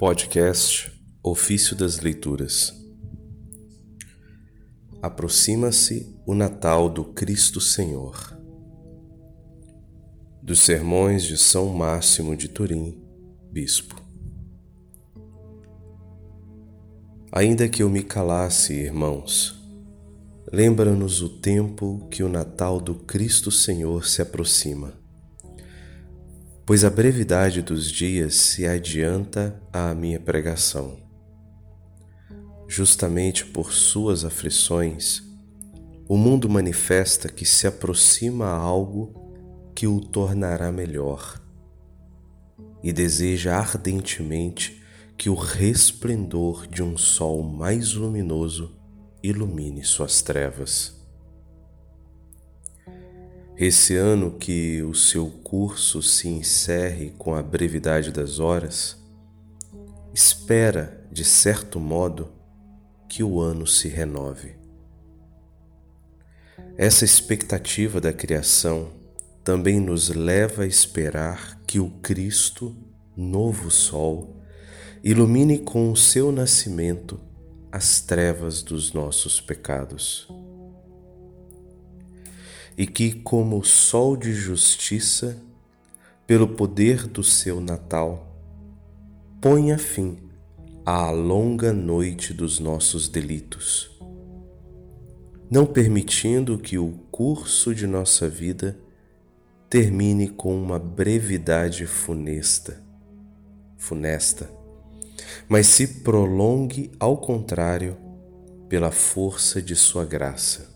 Podcast Ofício das Leituras Aproxima-se o Natal do Cristo Senhor. Dos Sermões de São Máximo de Turim, Bispo. Ainda que eu me calasse, irmãos, lembra-nos o tempo que o Natal do Cristo Senhor se aproxima pois a brevidade dos dias se adianta à minha pregação. Justamente por suas aflições, o mundo manifesta que se aproxima a algo que o tornará melhor e deseja ardentemente que o resplendor de um sol mais luminoso ilumine suas trevas. Esse ano que o seu curso se encerre com a brevidade das horas, espera, de certo modo, que o ano se renove. Essa expectativa da criação também nos leva a esperar que o Cristo, novo Sol, ilumine com o seu nascimento as trevas dos nossos pecados e que, como o sol de justiça, pelo poder do seu Natal, ponha fim à longa noite dos nossos delitos, não permitindo que o curso de nossa vida termine com uma brevidade funesta, funesta, mas se prolongue ao contrário pela força de sua graça.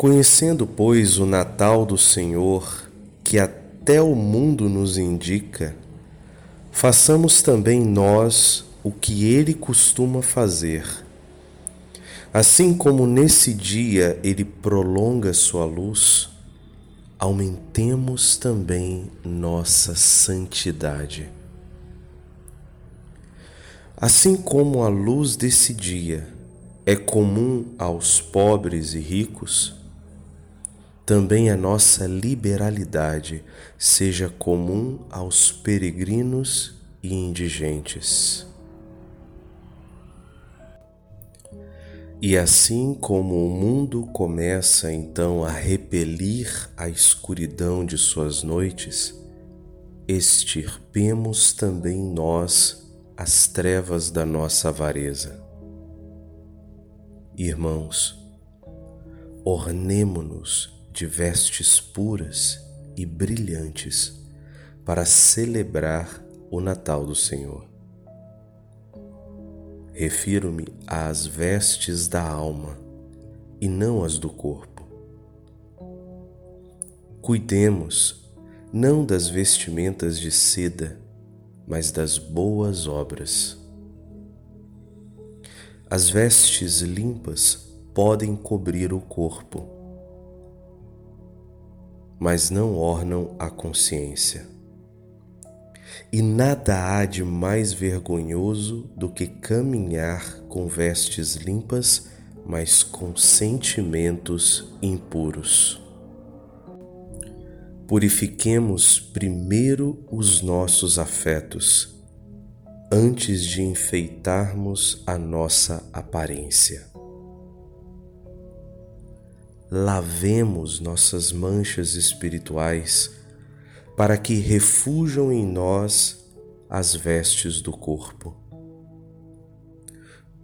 Conhecendo, pois, o Natal do Senhor, que até o mundo nos indica, façamos também nós o que ele costuma fazer. Assim como nesse dia ele prolonga sua luz, aumentemos também nossa santidade. Assim como a luz desse dia é comum aos pobres e ricos, também a nossa liberalidade seja comum aos peregrinos e indigentes. E assim como o mundo começa então a repelir a escuridão de suas noites, extirpemos também nós as trevas da nossa avareza. Irmãos, ornemo-nos de vestes puras e brilhantes para celebrar o Natal do Senhor. Refiro-me às vestes da alma e não às do corpo. Cuidemos não das vestimentas de seda, mas das boas obras. As vestes limpas podem cobrir o corpo mas não ornam a consciência. E nada há de mais vergonhoso do que caminhar com vestes limpas, mas com sentimentos impuros. Purifiquemos primeiro os nossos afetos, antes de enfeitarmos a nossa aparência lavemos nossas manchas espirituais, para que refujam em nós as vestes do corpo.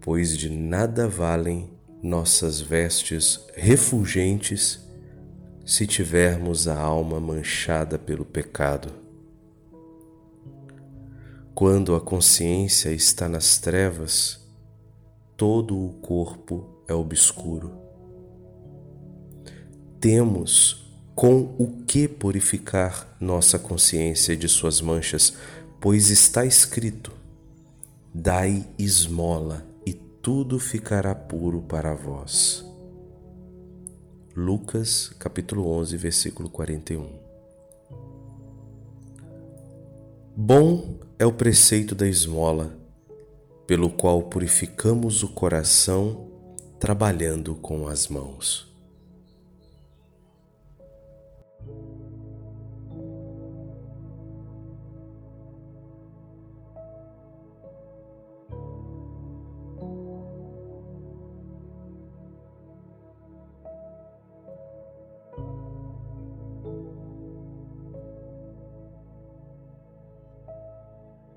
Pois de nada valem nossas vestes refulgentes se tivermos a alma manchada pelo pecado. Quando a consciência está nas trevas, todo o corpo é obscuro temos com o que purificar nossa consciência de suas manchas, pois está escrito: Dai esmola e tudo ficará puro para vós. Lucas capítulo 11, versículo 41. Bom é o preceito da esmola, pelo qual purificamos o coração trabalhando com as mãos.